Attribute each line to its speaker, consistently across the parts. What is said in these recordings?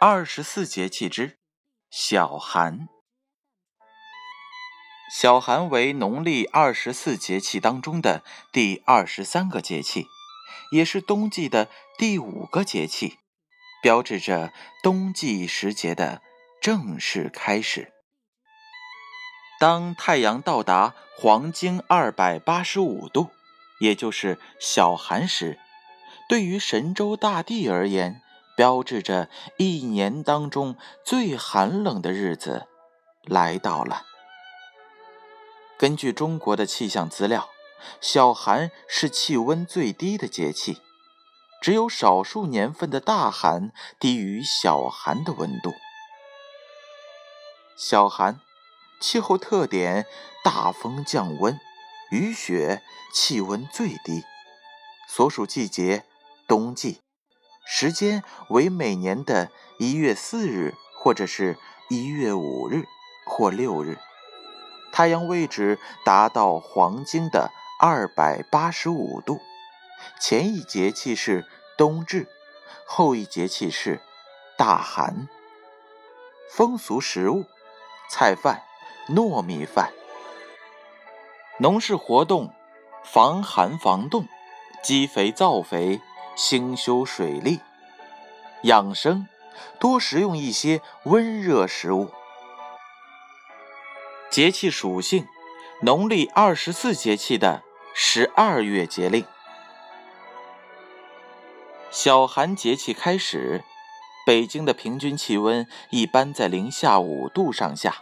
Speaker 1: 二十四节气之小寒。小寒为农历二十四节气当中的第二十三个节气，也是冬季的第五个节气，标志着冬季时节的正式开始。当太阳到达黄经二百八十五度，也就是小寒时，对于神州大地而言，标志着一年当中最寒冷的日子来到了。根据中国的气象资料，小寒是气温最低的节气，只有少数年份的大寒低于小寒的温度。小寒气候特点：大风降温，雨雪，气温最低。所属季节：冬季。时间为每年的一月四日，或者是一月五日或六日。太阳位置达到黄经的二百八十五度。前一节气是冬至，后一节气是大寒。风俗食物：菜饭、糯米饭。农事活动：防寒防冻，积肥造肥。兴修水利，养生多食用一些温热食物。节气属性：农历二十四节气的十二月节令。小寒节气开始，北京的平均气温一般在零下五度上下，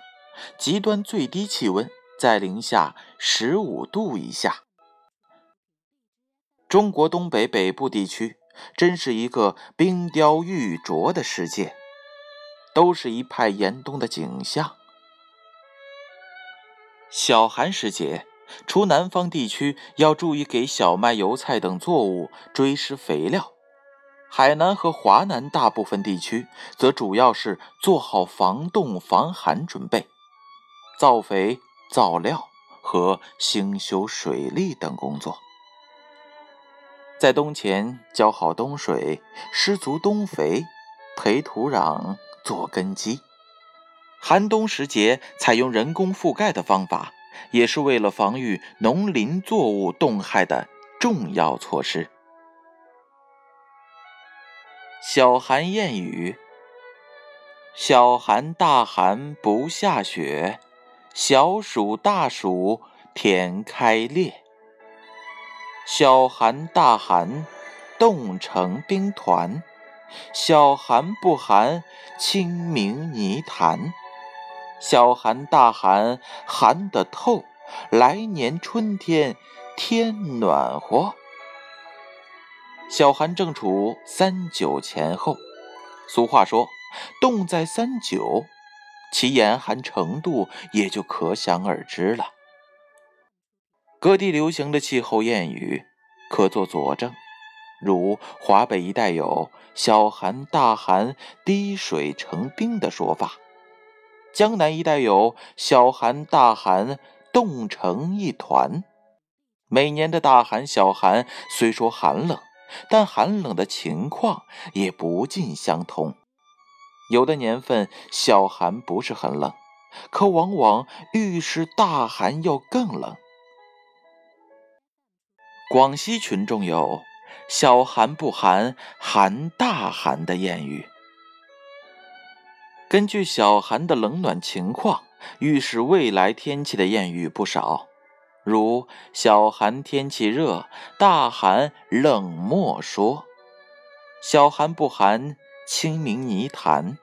Speaker 1: 极端最低气温在零下十五度以下。中国东北北部地区真是一个冰雕玉琢的世界，都是一派严冬的景象。小寒时节，除南方地区要注意给小麦、油菜等作物追施肥料，海南和华南大部分地区则主要是做好防冻防寒准备，造肥、造料和兴修水利等工作。在冬前浇好冬水，施足冬肥，培土壤做根基。寒冬时节采用人工覆盖的方法，也是为了防御农林作物冻害的重要措施。小寒谚语：小寒大寒不下雪，小暑大暑天开裂。小寒大寒，冻成冰团；小寒不寒，清明泥潭；小寒大寒，寒得透；来年春天，天暖和。小寒正处三九前后，俗话说：“冻在三九”，其严寒程度也就可想而知了。各地流行的气候谚语可作佐证，如华北一带有“小寒大寒，滴水成冰”的说法；江南一带有“小寒大寒，冻成一团”。每年的大寒、小寒虽说寒冷，但寒冷的情况也不尽相同。有的年份小寒不是很冷，可往往预示大寒要更冷。广西群众有“小寒不寒，寒大寒”的谚语。根据小寒的冷暖情况，预示未来天气的谚语不少，如“小寒天气热，大寒冷莫说”；“小寒不寒，清明泥潭”；“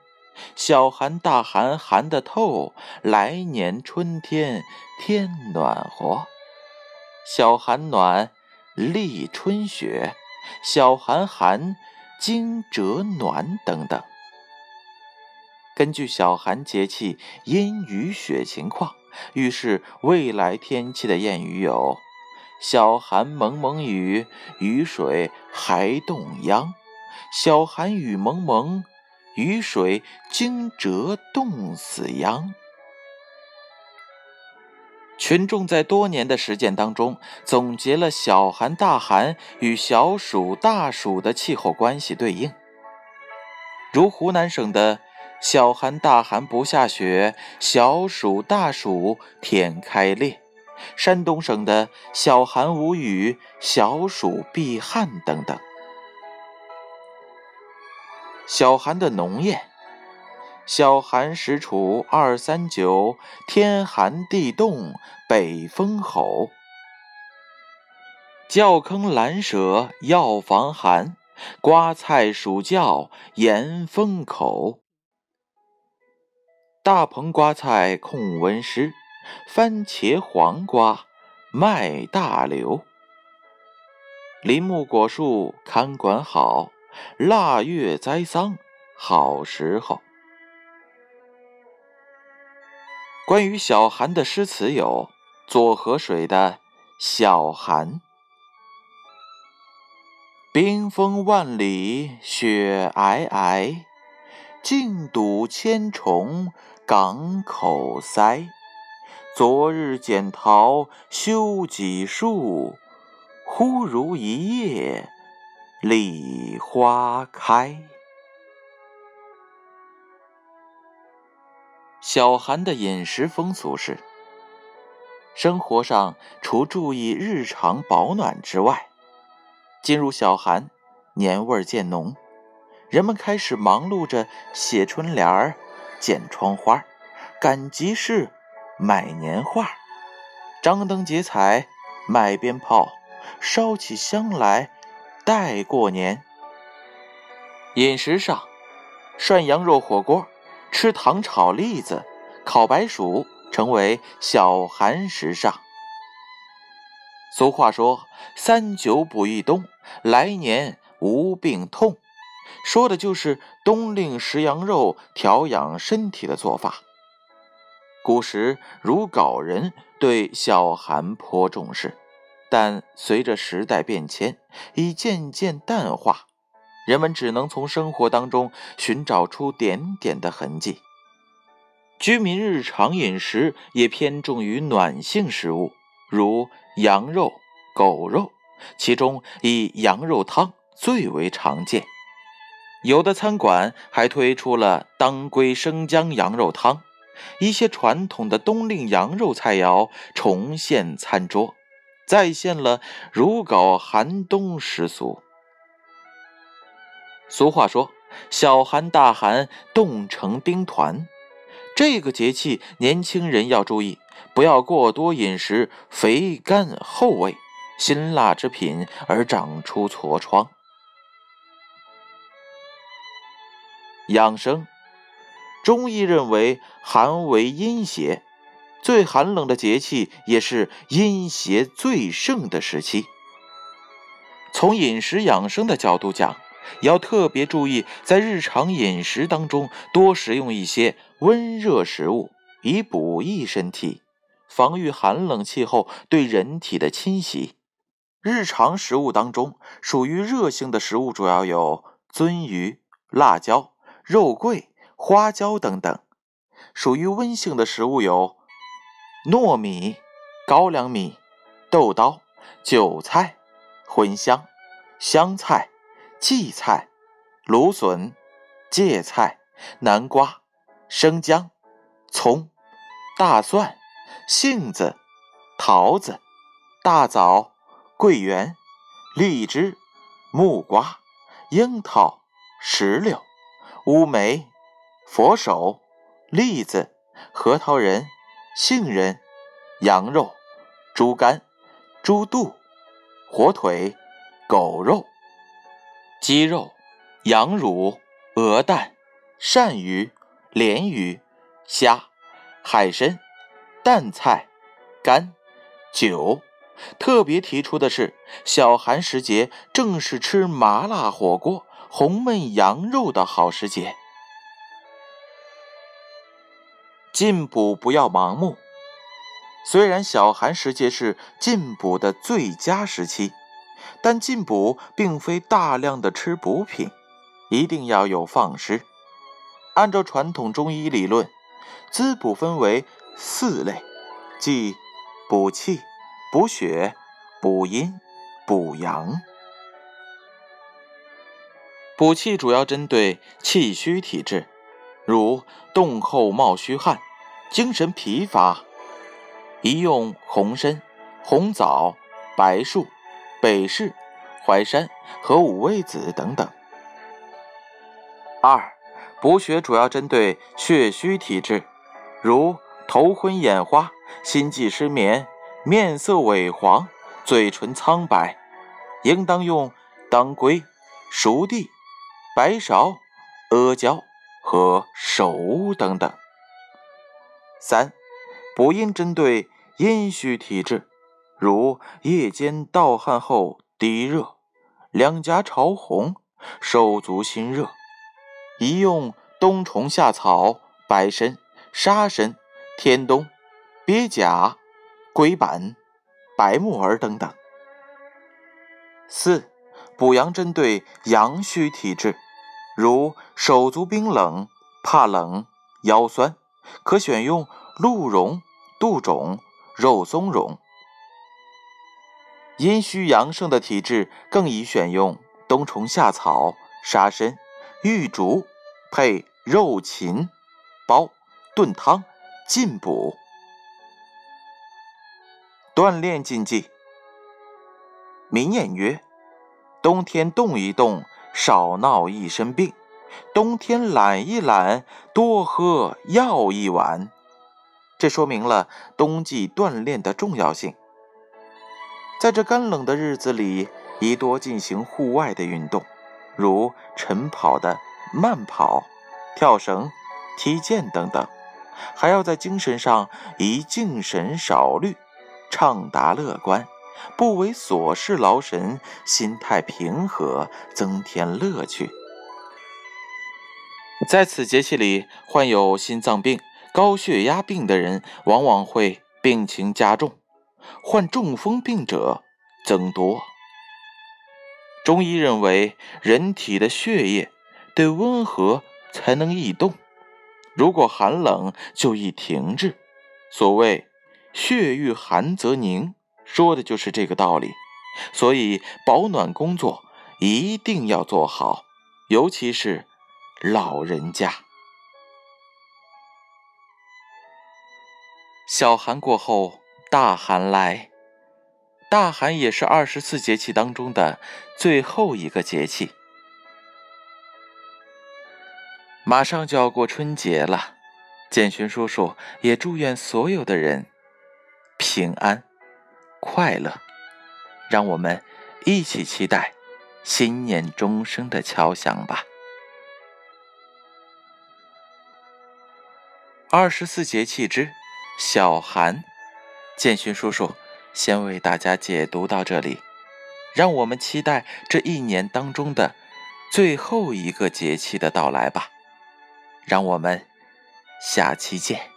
Speaker 1: 小寒大寒，寒得透，来年春天天暖和”；“小寒暖。”立春雪，小寒寒，惊蛰暖等等。根据小寒节气阴雨雪情况，预示未来天气的谚语有：“小寒蒙蒙雨，雨水还冻秧；小寒雨蒙蒙，雨水惊蛰冻死秧。”群众在多年的实践当中，总结了小寒、大寒与小暑、大暑的气候关系对应。如湖南省的“小寒大寒不下雪，小暑大暑天开裂”，山东省的“小寒无雨，小暑必旱”等等。小寒的农业：“小寒时处二三九，天寒地冻北风吼。窖坑懒舍要防寒。”瓜菜暑窖严风口，大棚瓜菜控温湿，番茄黄瓜卖大流。林木果树看管好，腊月栽桑好时候。关于小寒的诗词有：左河水的小寒。冰封万里雪皑皑，静堵千重港口塞。昨日剪桃休几树，忽如一夜梨花开。小寒的饮食风俗是：生活上除注意日常保暖之外。进入小寒，年味儿渐浓，人们开始忙碌着写春联儿、剪窗花、赶集市、买年画，张灯结彩、买鞭炮、烧起香来待过年。饮食上，涮羊肉火锅、吃糖炒栗子、烤白薯成为小寒时尚。俗话说：“三九补一冬，来年无病痛。”说的就是冬令食羊肉调养身体的做法。古时如皋人对小寒颇重视，但随着时代变迁，已渐渐淡化，人们只能从生活当中寻找出点点的痕迹。居民日常饮食也偏重于暖性食物，如。羊肉、狗肉，其中以羊肉汤最为常见。有的餐馆还推出了当归生姜羊肉汤，一些传统的冬令羊肉菜肴重现餐桌，再现了如皋寒冬食俗。俗话说：“小寒大寒，冻成冰团。”这个节气，年轻人要注意。不要过多饮食肥甘厚味、辛辣之品而长出痤疮。养生，中医认为寒为阴邪，最寒冷的节气也是阴邪最盛的时期。从饮食养生的角度讲，要特别注意在日常饮食当中多食用一些温热食物，以补益身体。防御寒冷气候对人体的侵袭。日常食物当中，属于热性的食物主要有鳟鱼、辣椒、肉桂、花椒等等；属于温性的食物有糯米、高粱米、豆刀、韭菜、茴香、香菜、荠菜、芦笋、芥菜、南瓜、生姜、葱、大蒜。杏子、桃子、大枣、桂圆、荔枝、木瓜、樱桃、石榴、乌梅、佛手、栗子、核桃仁、杏仁、羊肉、猪肝、猪肚、火腿、狗肉、鸡肉、羊乳、鹅蛋、鳝鱼、鲢鱼、虾、海参。淡菜、干、酒，特别提出的是，小寒时节正是吃麻辣火锅、红焖羊肉的好时节。进补不要盲目，虽然小寒时节是进补的最佳时期，但进补并非大量的吃补品，一定要有放矢。按照传统中医理论，滋补分为。四类，即补气、补血、补阴、补阳。补气主要针对气虚体质，如冻后冒虚汗、精神疲乏，宜用红参、红枣、白术、北市、淮山和五味子等等。二、补血主要针对血虚体质，如头昏眼花、心悸失眠、面色萎黄、嘴唇苍白，应当用当归、熟地。白芍、阿胶和首乌等等。三、补阴针对阴虚体质，如夜间盗汗后低热、两颊潮红、手足心热，宜用冬虫夏草、白参、沙参、天冬、鳖甲、龟板、白木耳等等。四。补阳针对阳虚体质，如手足冰冷、怕冷、腰酸，可选用鹿茸、杜仲、肉松茸；阴虚阳盛的体质更宜选用冬虫夏草、沙参、玉竹配肉禽煲炖汤进补。锻炼禁忌：民谚曰。冬天动一动，少闹一身病；冬天懒一懒，多喝药一碗。这说明了冬季锻炼的重要性。在这干冷的日子里，宜多进行户外的运动，如晨跑的慢跑、跳绳、踢毽等等。还要在精神上宜静神少虑，畅达乐观。不为琐事劳神，心态平和，增添乐趣。在此节气里，患有心脏病、高血压病的人往往会病情加重，患中风病者增多。中医认为，人体的血液得温和才能易动，如果寒冷就易停滞。所谓“血遇寒则凝”。说的就是这个道理，所以保暖工作一定要做好，尤其是老人家。小寒过后，大寒来，大寒也是二十四节气当中的最后一个节气。马上就要过春节了，建勋叔叔也祝愿所有的人平安。快乐，让我们一起期待新年钟声的敲响吧。二十四节气之小寒，建勋叔叔先为大家解读到这里，让我们期待这一年当中的最后一个节气的到来吧。让我们下期见。